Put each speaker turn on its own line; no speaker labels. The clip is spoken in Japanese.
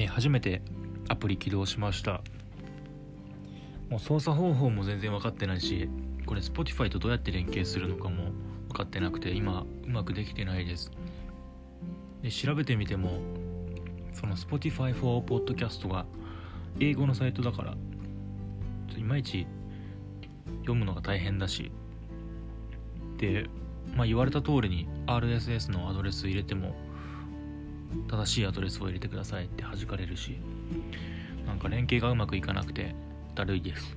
え初めてアプリ起動しました。もう操作方法も全然分かってないしこれ Spotify とどうやって連携するのかも分かってなくて今うまくできてないです。で調べてみてもその Spotify for Podcast が英語のサイトだからいまいち読むのが大変だしで、まあ、言われた通りに RSS のアドレス入れても正しいアドレスを入れてくださいって弾かれるしなんか連携がうまくいかなくてだるいです。